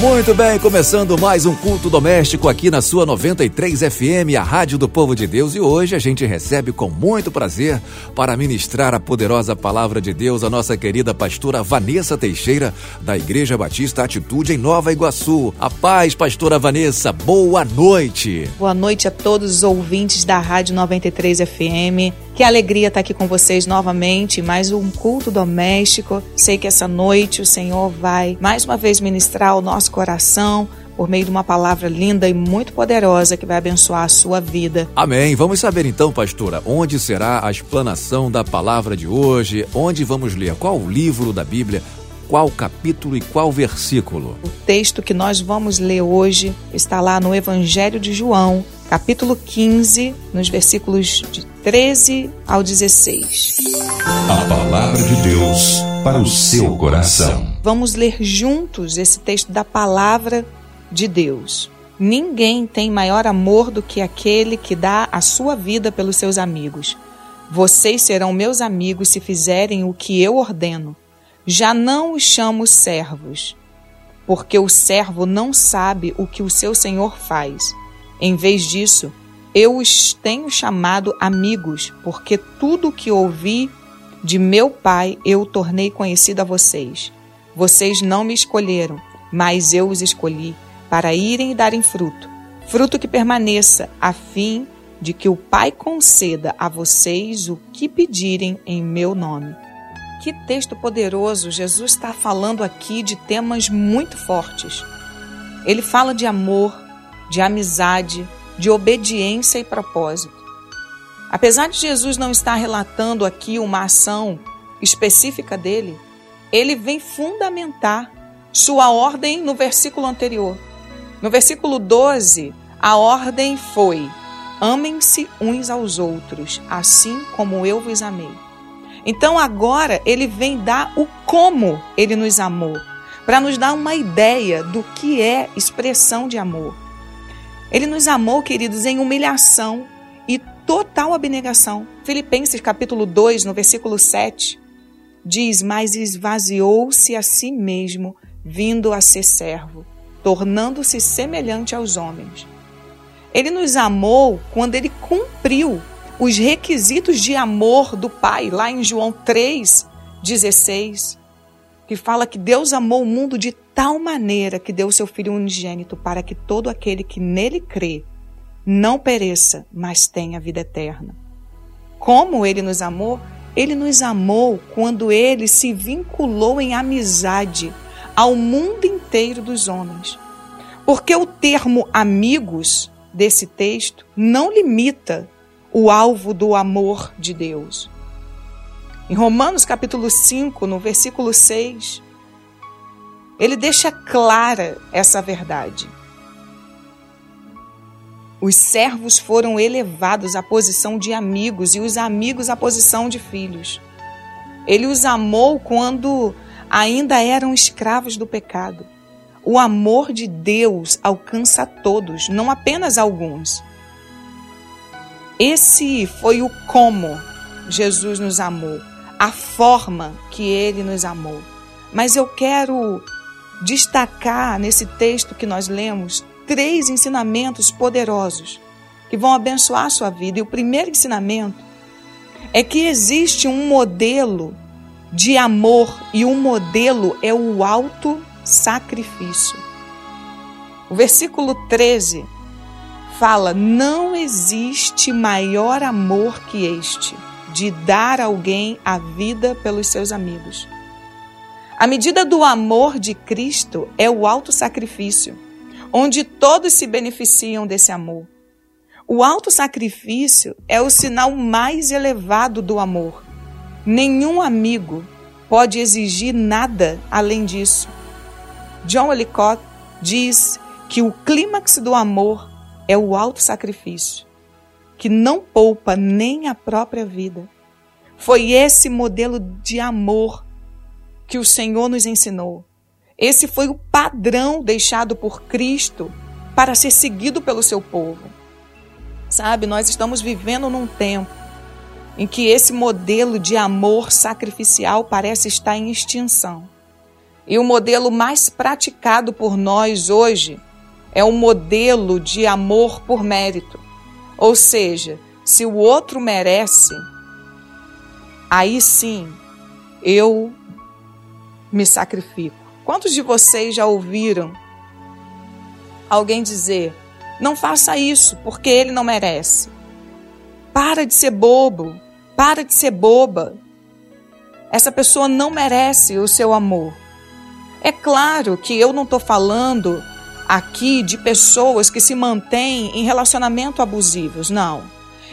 Muito bem, começando mais um culto doméstico aqui na sua 93 FM, a Rádio do Povo de Deus. E hoje a gente recebe com muito prazer para ministrar a poderosa palavra de Deus a nossa querida pastora Vanessa Teixeira, da Igreja Batista Atitude em Nova Iguaçu. A paz, pastora Vanessa, boa noite. Boa noite a todos os ouvintes da Rádio 93 FM. Que alegria estar aqui com vocês novamente, mais um culto doméstico. Sei que essa noite o Senhor vai mais uma vez ministrar o nosso coração por meio de uma palavra linda e muito poderosa que vai abençoar a sua vida. Amém. Vamos saber então, pastora, onde será a explanação da palavra de hoje? Onde vamos ler? Qual o livro da Bíblia? Qual capítulo e qual versículo? O texto que nós vamos ler hoje está lá no Evangelho de João, capítulo 15, nos versículos de 13 ao 16. A palavra de Deus para o seu coração. Vamos ler juntos esse texto da palavra de Deus. Ninguém tem maior amor do que aquele que dá a sua vida pelos seus amigos. Vocês serão meus amigos se fizerem o que eu ordeno. Já não os chamo servos, porque o servo não sabe o que o seu senhor faz em vez disso, eu os tenho chamado amigos, porque tudo o que ouvi de meu Pai eu tornei conhecido a vocês. Vocês não me escolheram, mas eu os escolhi para irem e darem fruto, fruto que permaneça, a fim de que o Pai conceda a vocês o que pedirem em meu nome. Que texto poderoso! Jesus está falando aqui de temas muito fortes. Ele fala de amor, de amizade, de obediência e propósito. Apesar de Jesus não estar relatando aqui uma ação específica dele, ele vem fundamentar sua ordem no versículo anterior. No versículo 12, a ordem foi: amem-se uns aos outros, assim como eu vos amei. Então agora ele vem dar o como ele nos amou, para nos dar uma ideia do que é expressão de amor. Ele nos amou, queridos, em humilhação e total abnegação. Filipenses capítulo 2, no versículo 7, diz: Mas esvaziou-se a si mesmo, vindo a ser servo, tornando-se semelhante aos homens. Ele nos amou quando ele cumpriu os requisitos de amor do Pai, lá em João 3, 16, que fala que Deus amou o mundo de tal maneira que deu o seu Filho unigênito para que todo aquele que nele crê não pereça, mas tenha vida eterna. Como ele nos amou? Ele nos amou quando ele se vinculou em amizade ao mundo inteiro dos homens. Porque o termo amigos desse texto não limita o alvo do amor de Deus. Em Romanos capítulo 5, no versículo 6, ele deixa clara essa verdade. Os servos foram elevados à posição de amigos e os amigos à posição de filhos. Ele os amou quando ainda eram escravos do pecado. O amor de Deus alcança todos, não apenas alguns. Esse foi o como Jesus nos amou, a forma que ele nos amou. Mas eu quero destacar nesse texto que nós lemos três ensinamentos poderosos que vão abençoar a sua vida. E o primeiro ensinamento é que existe um modelo de amor e o um modelo é o alto sacrifício. O versículo 13 fala: Não existe maior amor que este, de dar alguém a vida pelos seus amigos. A medida do amor de Cristo é o alto sacrifício, onde todos se beneficiam desse amor. O alto sacrifício é o sinal mais elevado do amor. Nenhum amigo pode exigir nada além disso. John Ellicott diz que o clímax do amor é o alto sacrifício, que não poupa nem a própria vida. Foi esse modelo de amor que o Senhor nos ensinou. Esse foi o padrão deixado por Cristo para ser seguido pelo seu povo. Sabe, nós estamos vivendo num tempo em que esse modelo de amor sacrificial parece estar em extinção. E o modelo mais praticado por nós hoje é o modelo de amor por mérito. Ou seja, se o outro merece, aí sim eu me sacrifico. Quantos de vocês já ouviram alguém dizer: não faça isso porque ele não merece? Para de ser bobo, para de ser boba. Essa pessoa não merece o seu amor. É claro que eu não estou falando aqui de pessoas que se mantêm em relacionamento abusivos, não.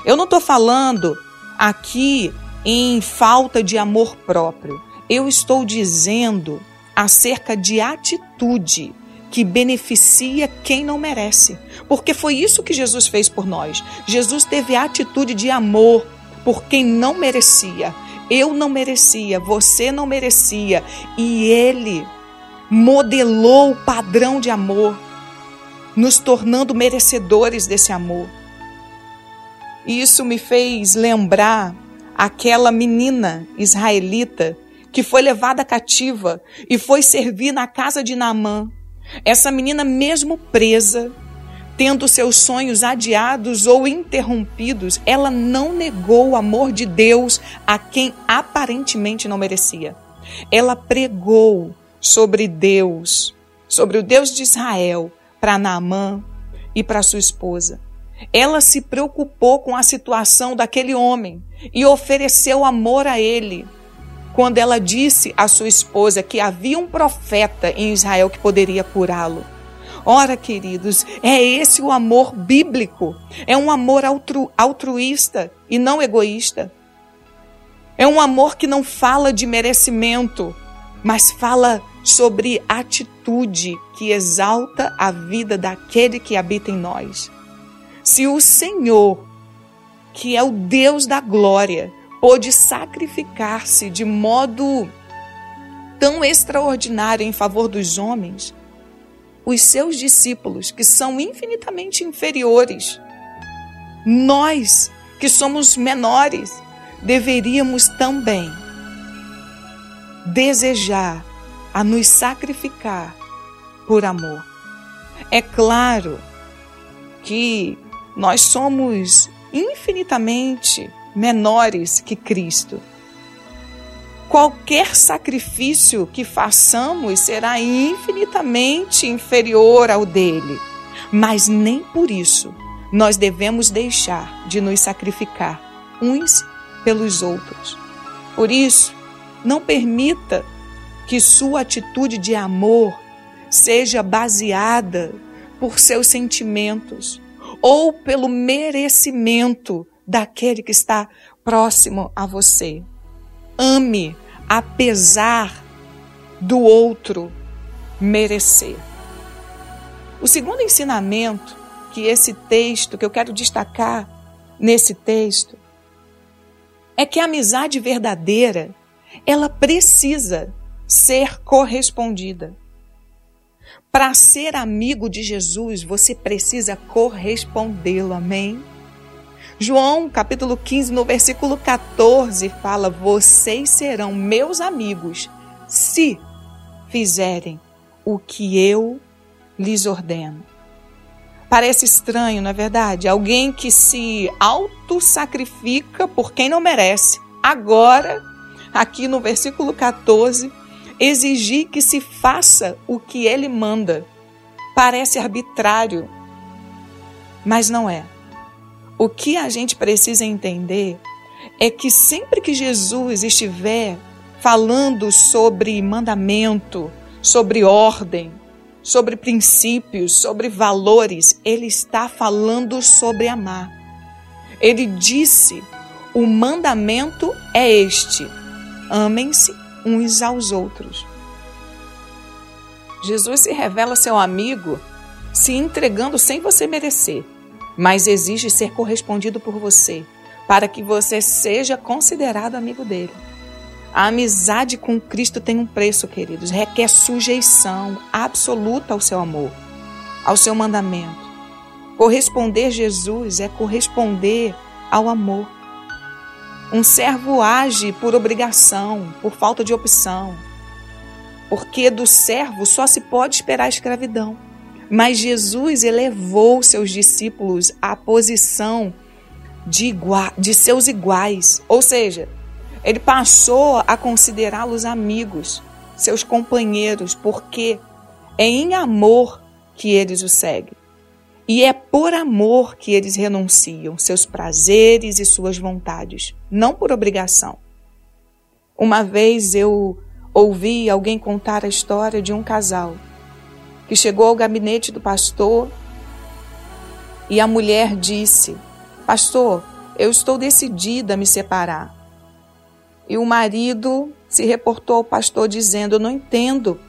Eu não estou falando aqui em falta de amor próprio. Eu estou dizendo acerca de atitude que beneficia quem não merece. Porque foi isso que Jesus fez por nós. Jesus teve atitude de amor por quem não merecia. Eu não merecia, você não merecia. E ele modelou o padrão de amor, nos tornando merecedores desse amor. E isso me fez lembrar aquela menina israelita que foi levada cativa e foi servir na casa de Naamã. Essa menina, mesmo presa, tendo seus sonhos adiados ou interrompidos, ela não negou o amor de Deus a quem aparentemente não merecia. Ela pregou sobre Deus, sobre o Deus de Israel, para Naamã e para sua esposa. Ela se preocupou com a situação daquele homem e ofereceu amor a ele. Quando ela disse à sua esposa que havia um profeta em Israel que poderia curá-lo. Ora, queridos, é esse o amor bíblico. É um amor altru, altruísta e não egoísta. É um amor que não fala de merecimento, mas fala sobre atitude que exalta a vida daquele que habita em nós. Se o Senhor, que é o Deus da glória, pôde sacrificar-se de modo tão extraordinário em favor dos homens, os seus discípulos, que são infinitamente inferiores, nós, que somos menores, deveríamos também desejar a nos sacrificar por amor. É claro que nós somos infinitamente menores que Cristo. Qualquer sacrifício que façamos será infinitamente inferior ao dele, mas nem por isso nós devemos deixar de nos sacrificar uns pelos outros. Por isso, não permita que sua atitude de amor seja baseada por seus sentimentos ou pelo merecimento daquele que está próximo a você. Ame apesar do outro merecer. O segundo ensinamento que esse texto, que eu quero destacar nesse texto, é que a amizade verdadeira, ela precisa ser correspondida. Para ser amigo de Jesus, você precisa correspondê-lo, amém? João, capítulo 15, no versículo 14, fala: Vocês serão meus amigos se fizerem o que eu lhes ordeno. Parece estranho, não é verdade? Alguém que se auto-sacrifica por quem não merece. Agora, aqui no versículo 14, exigir que se faça o que ele manda. Parece arbitrário, mas não é. O que a gente precisa entender é que sempre que Jesus estiver falando sobre mandamento, sobre ordem, sobre princípios, sobre valores, ele está falando sobre amar. Ele disse: o mandamento é este: amem-se uns aos outros. Jesus se revela seu amigo se entregando sem você merecer, mas exige ser correspondido por você, para que você seja considerado amigo dele. A amizade com Cristo tem um preço, queridos, requer sujeição absoluta ao seu amor, ao seu mandamento. Corresponder Jesus é corresponder ao amor. Um servo age por obrigação, por falta de opção, porque do servo só se pode esperar a escravidão. Mas Jesus elevou seus discípulos à posição de, igual, de seus iguais, ou seja, ele passou a considerá-los amigos, seus companheiros, porque é em amor que eles o seguem. E é por amor que eles renunciam seus prazeres e suas vontades, não por obrigação. Uma vez eu ouvi alguém contar a história de um casal que chegou ao gabinete do pastor e a mulher disse: Pastor, eu estou decidida a me separar. E o marido se reportou ao pastor dizendo: Eu não entendo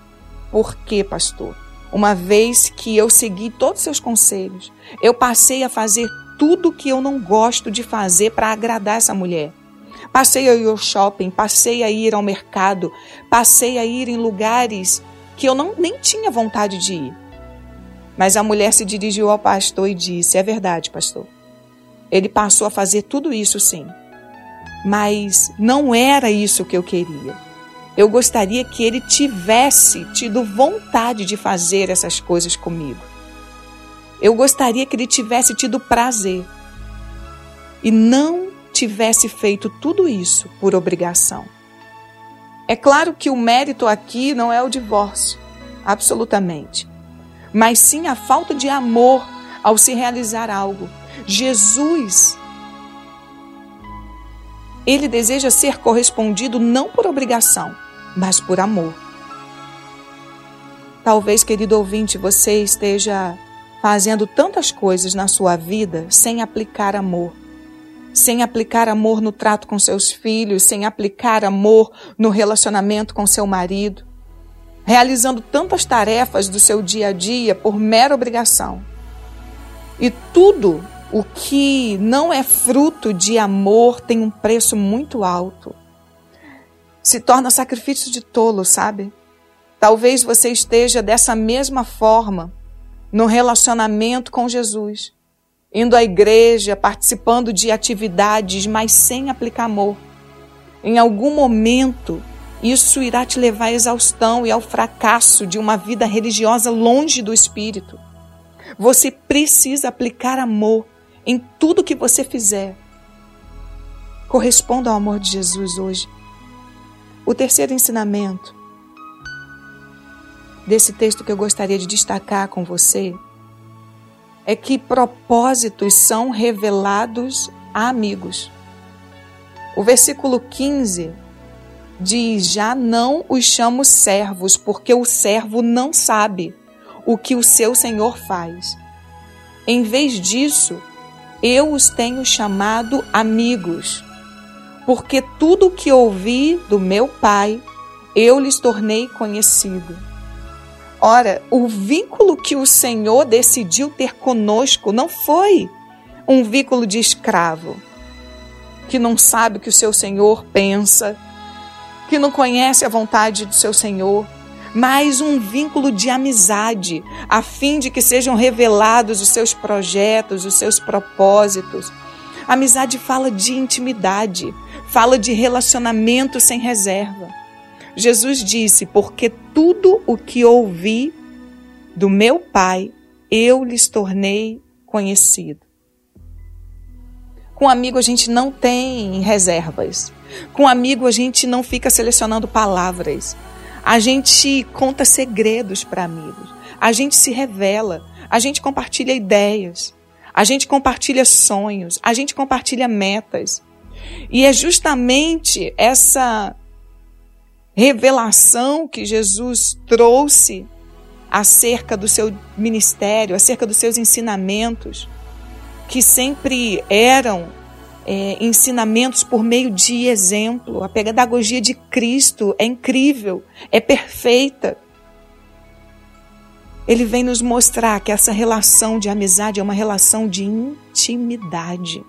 por que, pastor. Uma vez que eu segui todos os seus conselhos, eu passei a fazer tudo que eu não gosto de fazer para agradar essa mulher. Passei a ir ao shopping, passei a ir ao mercado, passei a ir em lugares que eu não, nem tinha vontade de ir. Mas a mulher se dirigiu ao pastor e disse: É verdade, pastor. Ele passou a fazer tudo isso sim. Mas não era isso que eu queria. Eu gostaria que ele tivesse tido vontade de fazer essas coisas comigo. Eu gostaria que ele tivesse tido prazer e não tivesse feito tudo isso por obrigação. É claro que o mérito aqui não é o divórcio, absolutamente, mas sim a falta de amor ao se realizar algo. Jesus ele deseja ser correspondido não por obrigação, mas por amor. Talvez, querido ouvinte, você esteja fazendo tantas coisas na sua vida sem aplicar amor. Sem aplicar amor no trato com seus filhos, sem aplicar amor no relacionamento com seu marido, realizando tantas tarefas do seu dia a dia por mera obrigação. E tudo o que não é fruto de amor tem um preço muito alto. Se torna sacrifício de tolo, sabe? Talvez você esteja dessa mesma forma no relacionamento com Jesus, indo à igreja, participando de atividades, mas sem aplicar amor. Em algum momento, isso irá te levar à exaustão e ao fracasso de uma vida religiosa longe do Espírito. Você precisa aplicar amor em tudo que você fizer. Corresponda ao amor de Jesus hoje. O terceiro ensinamento desse texto que eu gostaria de destacar com você é que propósitos são revelados a amigos. O versículo 15 diz: Já não os chamo servos, porque o servo não sabe o que o seu senhor faz. Em vez disso, eu os tenho chamado amigos, porque tudo o que ouvi do meu Pai, eu lhes tornei conhecido. Ora, o vínculo que o Senhor decidiu ter conosco não foi um vínculo de escravo, que não sabe o que o seu Senhor pensa, que não conhece a vontade do seu Senhor, mas um vínculo de amizade, a fim de que sejam revelados os seus projetos, os seus propósitos. amizade fala de intimidade, fala de relacionamento sem reserva. Jesus disse: Porque tudo o que ouvi do meu Pai, eu lhes tornei conhecido. Com amigo a gente não tem reservas. Com amigo a gente não fica selecionando palavras. A gente conta segredos para amigos. A gente se revela. A gente compartilha ideias. A gente compartilha sonhos. A gente compartilha metas. E é justamente essa revelação que Jesus trouxe acerca do seu ministério, acerca dos seus ensinamentos, que sempre eram é, ensinamentos por meio de exemplo. A pedagogia de Cristo é incrível, é perfeita. Ele vem nos mostrar que essa relação de amizade é uma relação de intimidade.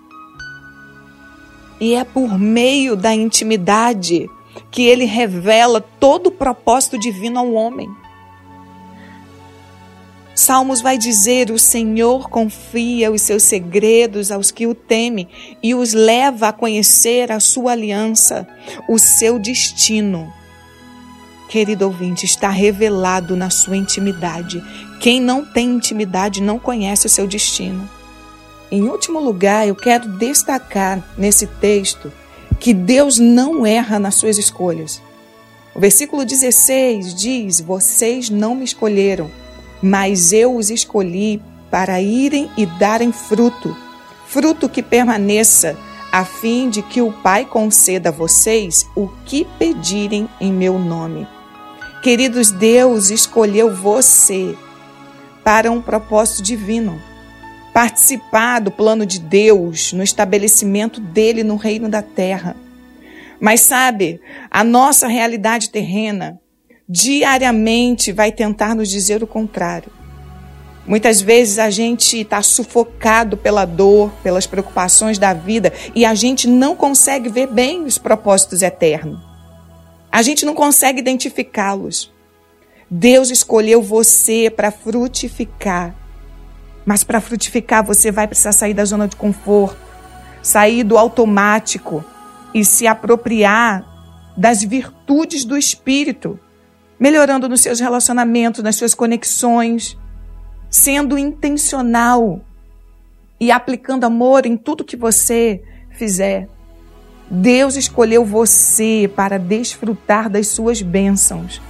E é por meio da intimidade que ele revela todo o propósito divino ao homem. Salmos vai dizer: O Senhor confia os seus segredos aos que o temem e os leva a conhecer a sua aliança, o seu destino. Querido ouvinte, está revelado na sua intimidade. Quem não tem intimidade não conhece o seu destino. Em último lugar, eu quero destacar nesse texto que Deus não erra nas suas escolhas. O versículo 16 diz: Vocês não me escolheram mas eu os escolhi para irem e darem fruto, fruto que permaneça, a fim de que o Pai conceda a vocês o que pedirem em meu nome. Queridos, Deus escolheu você para um propósito divino. Participar do plano de Deus no estabelecimento dele no reino da terra. Mas sabe, a nossa realidade terrena diariamente vai tentar nos dizer o contrário. Muitas vezes a gente está sufocado pela dor, pelas preocupações da vida e a gente não consegue ver bem os propósitos eternos. A gente não consegue identificá-los. Deus escolheu você para frutificar. Mas para frutificar, você vai precisar sair da zona de conforto, sair do automático e se apropriar das virtudes do Espírito melhorando nos seus relacionamentos, nas suas conexões, sendo intencional e aplicando amor em tudo que você fizer. Deus escolheu você para desfrutar das suas bênçãos,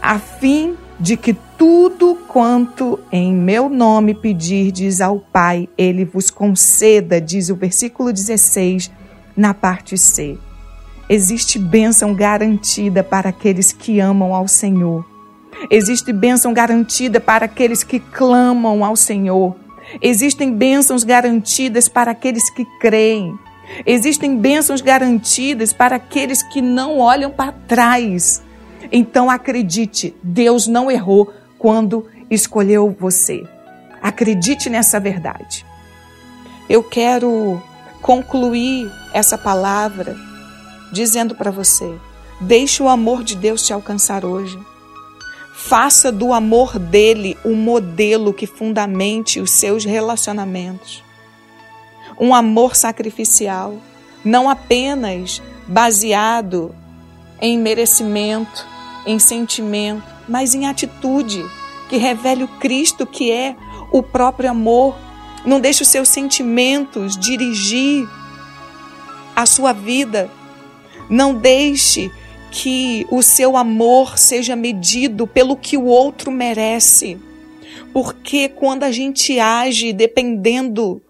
a fim de que tudo quanto em meu nome pedirdes ao Pai, ele vos conceda, diz o versículo 16, na parte C. Existe bênção garantida para aqueles que amam ao Senhor. Existe bênção garantida para aqueles que clamam ao Senhor. Existem bênçãos garantidas para aqueles que creem. Existem bênçãos garantidas para aqueles que não olham para trás. Então acredite, Deus não errou quando escolheu você. Acredite nessa verdade. Eu quero concluir essa palavra dizendo para você: deixe o amor de Deus te alcançar hoje. Faça do amor dele o modelo que fundamente os seus relacionamentos. Um amor sacrificial, não apenas baseado em merecimento, em sentimento, mas em atitude que revele o Cristo que é o próprio amor. Não deixe os seus sentimentos dirigir a sua vida não deixe que o seu amor seja medido pelo que o outro merece. Porque quando a gente age dependendo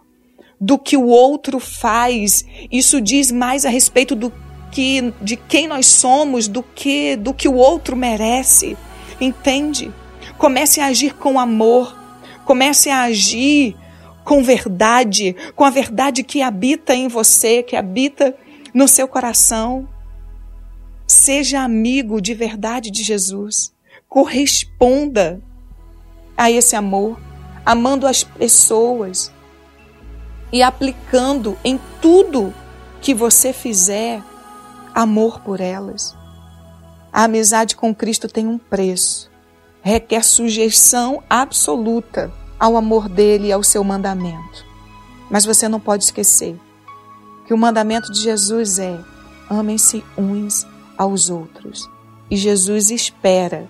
do que o outro faz, isso diz mais a respeito do que de quem nós somos do que do que o outro merece. Entende? Comece a agir com amor. Comece a agir com verdade, com a verdade que habita em você, que habita no seu coração. Seja amigo de verdade de Jesus. Corresponda a esse amor, amando as pessoas e aplicando em tudo que você fizer amor por elas. A amizade com Cristo tem um preço. Requer sujeição absoluta ao amor dele e ao seu mandamento. Mas você não pode esquecer que o mandamento de Jesus é: amem-se uns aos outros. E Jesus espera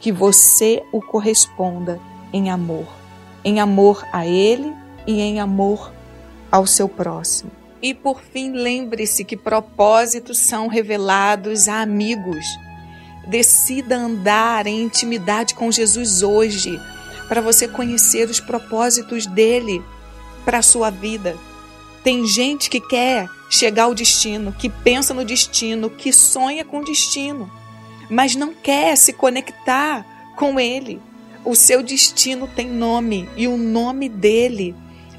que você o corresponda em amor, em amor a Ele e em amor ao seu próximo. E por fim, lembre-se que propósitos são revelados a amigos. Decida andar em intimidade com Jesus hoje, para você conhecer os propósitos dele para a sua vida. Tem gente que quer chegar ao destino, que pensa no destino, que sonha com o destino, mas não quer se conectar com ele. O seu destino tem nome e o nome dele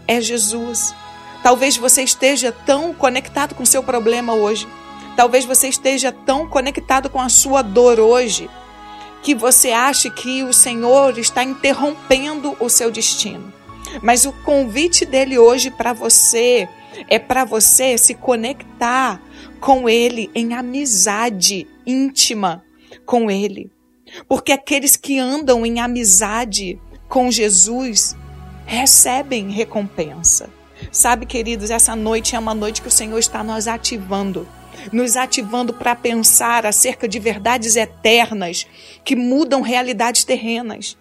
é Jesus. Talvez você esteja tão conectado com o seu problema hoje, talvez você esteja tão conectado com a sua dor hoje, que você ache que o Senhor está interrompendo o seu destino. Mas o convite dele hoje para você é para você se conectar com ele em amizade íntima com ele. Porque aqueles que andam em amizade com Jesus recebem recompensa. Sabe, queridos, essa noite é uma noite que o Senhor está nos ativando nos ativando para pensar acerca de verdades eternas que mudam realidades terrenas.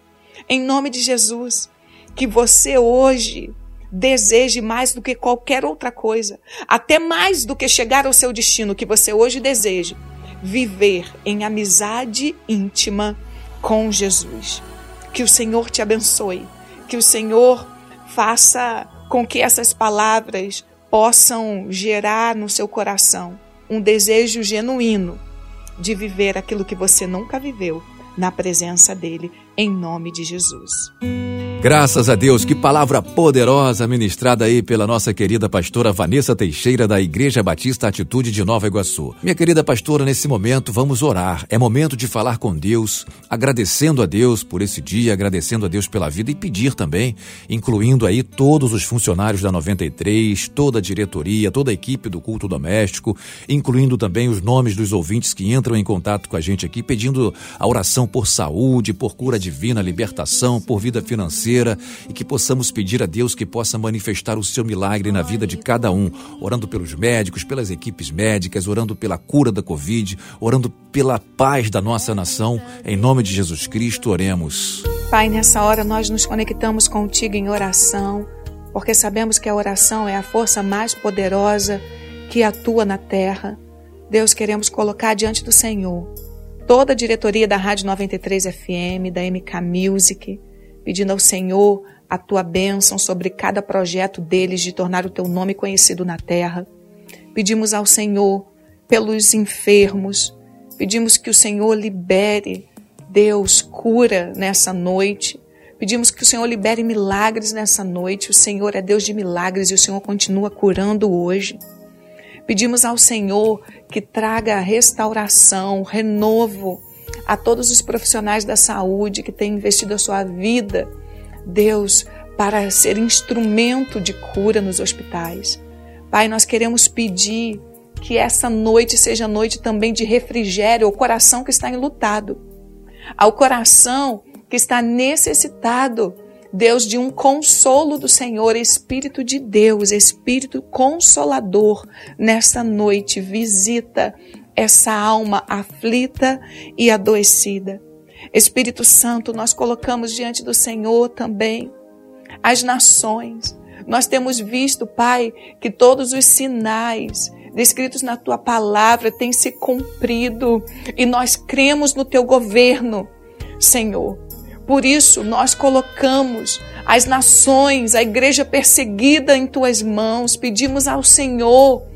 Em nome de Jesus, que você hoje deseje mais do que qualquer outra coisa, até mais do que chegar ao seu destino, que você hoje deseje viver em amizade íntima com Jesus. Que o Senhor te abençoe, que o Senhor faça com que essas palavras possam gerar no seu coração um desejo genuíno de viver aquilo que você nunca viveu na presença dele, em nome de Jesus. Graças a Deus, que palavra poderosa ministrada aí pela nossa querida pastora Vanessa Teixeira da Igreja Batista Atitude de Nova Iguaçu. Minha querida pastora, nesse momento vamos orar. É momento de falar com Deus, agradecendo a Deus por esse dia, agradecendo a Deus pela vida e pedir também, incluindo aí todos os funcionários da 93, toda a diretoria, toda a equipe do culto doméstico, incluindo também os nomes dos ouvintes que entram em contato com a gente aqui, pedindo a oração por saúde, por cura divina, libertação, por vida financeira e que possamos pedir a Deus que possa manifestar o seu milagre na vida de cada um, orando pelos médicos, pelas equipes médicas, orando pela cura da Covid, orando pela paz da nossa nação. Em nome de Jesus Cristo, oremos. Pai, nessa hora nós nos conectamos contigo em oração, porque sabemos que a oração é a força mais poderosa que atua na terra. Deus, queremos colocar diante do Senhor toda a diretoria da Rádio 93 FM, da MK Music, pedindo ao Senhor a tua bênção sobre cada projeto deles de tornar o teu nome conhecido na terra. Pedimos ao Senhor pelos enfermos, pedimos que o Senhor libere, Deus, cura nessa noite. Pedimos que o Senhor libere milagres nessa noite. O Senhor é Deus de milagres e o Senhor continua curando hoje. Pedimos ao Senhor que traga restauração, renovo a todos os profissionais da saúde que têm investido a sua vida, Deus, para ser instrumento de cura nos hospitais. Pai, nós queremos pedir que essa noite seja noite também de refrigério ao coração que está enlutado, ao coração que está necessitado, Deus, de um consolo do Senhor, Espírito de Deus, Espírito consolador, nesta noite visita essa alma aflita e adoecida. Espírito Santo, nós colocamos diante do Senhor também as nações. Nós temos visto, Pai, que todos os sinais descritos na tua palavra têm se cumprido e nós cremos no teu governo, Senhor. Por isso, nós colocamos as nações, a igreja perseguida em tuas mãos, pedimos ao Senhor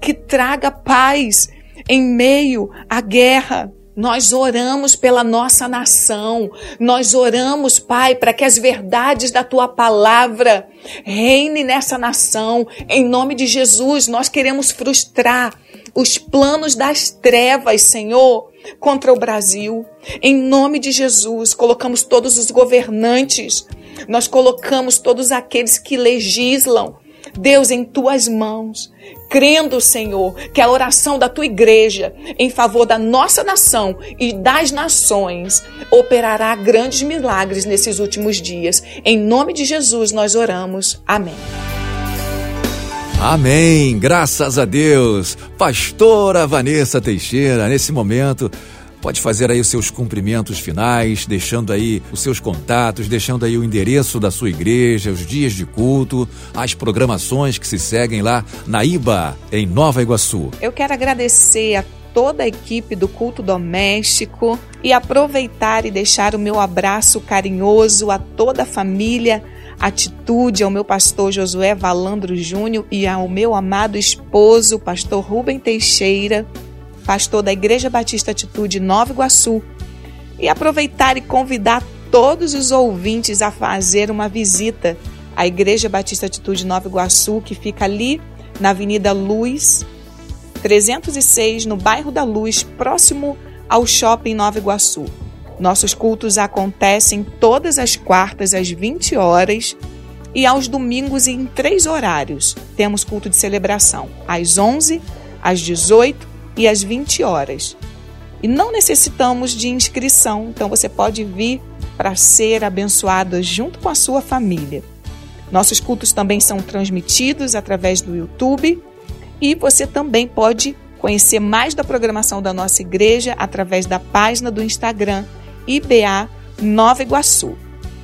que traga paz em meio à guerra. Nós oramos pela nossa nação. Nós oramos, Pai, para que as verdades da tua palavra reine nessa nação. Em nome de Jesus, nós queremos frustrar os planos das trevas, Senhor, contra o Brasil. Em nome de Jesus, colocamos todos os governantes, nós colocamos todos aqueles que legislam, Deus, em tuas mãos crendo, Senhor, que a oração da tua igreja em favor da nossa nação e das nações operará grandes milagres nesses últimos dias. Em nome de Jesus nós oramos. Amém. Amém. Graças a Deus. Pastora Vanessa Teixeira, nesse momento, Pode fazer aí os seus cumprimentos finais, deixando aí os seus contatos, deixando aí o endereço da sua igreja, os dias de culto, as programações que se seguem lá na IBA, em Nova Iguaçu. Eu quero agradecer a toda a equipe do culto doméstico e aproveitar e deixar o meu abraço carinhoso a toda a família Atitude, ao meu pastor Josué Valandro Júnior e ao meu amado esposo, pastor Rubem Teixeira pastor da Igreja Batista Atitude Nova Iguaçu, e aproveitar e convidar todos os ouvintes a fazer uma visita à Igreja Batista Atitude Nova Iguaçu, que fica ali na Avenida Luz, 306, no bairro da Luz, próximo ao Shopping Nova Iguaçu. Nossos cultos acontecem todas as quartas às 20 horas e aos domingos em três horários. Temos culto de celebração às 11, às 18 e às 20 horas. E não necessitamos de inscrição, então você pode vir para ser abençoada junto com a sua família. Nossos cultos também são transmitidos através do YouTube e você também pode conhecer mais da programação da nossa igreja através da página do Instagram IBA Nova Iguaçu.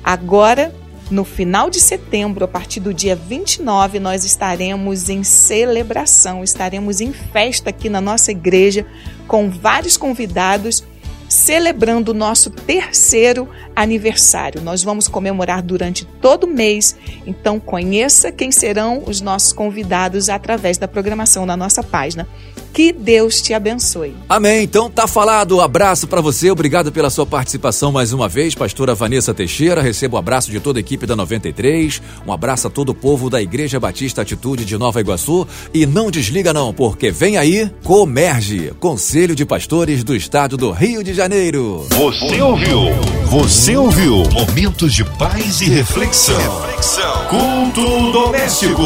Agora, no final de setembro, a partir do dia 29, nós estaremos em celebração, estaremos em festa aqui na nossa igreja com vários convidados celebrando o nosso terceiro aniversário. Nós vamos comemorar durante todo o mês, então conheça quem serão os nossos convidados através da programação na nossa página. Que Deus te abençoe. Amém. Então tá falado. Abraço para você. Obrigado pela sua participação mais uma vez, pastora Vanessa Teixeira. Recebo o abraço de toda a equipe da 93. Um abraço a todo o povo da Igreja Batista Atitude de Nova Iguaçu e não desliga não, porque vem aí Comerge, Conselho de Pastores do Estado do Rio de Janeiro. Você ouviu? Você ouviu? Momentos de paz e reflexão. reflexão. Culto doméstico.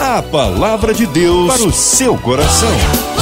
A palavra de Deus para o seu coração.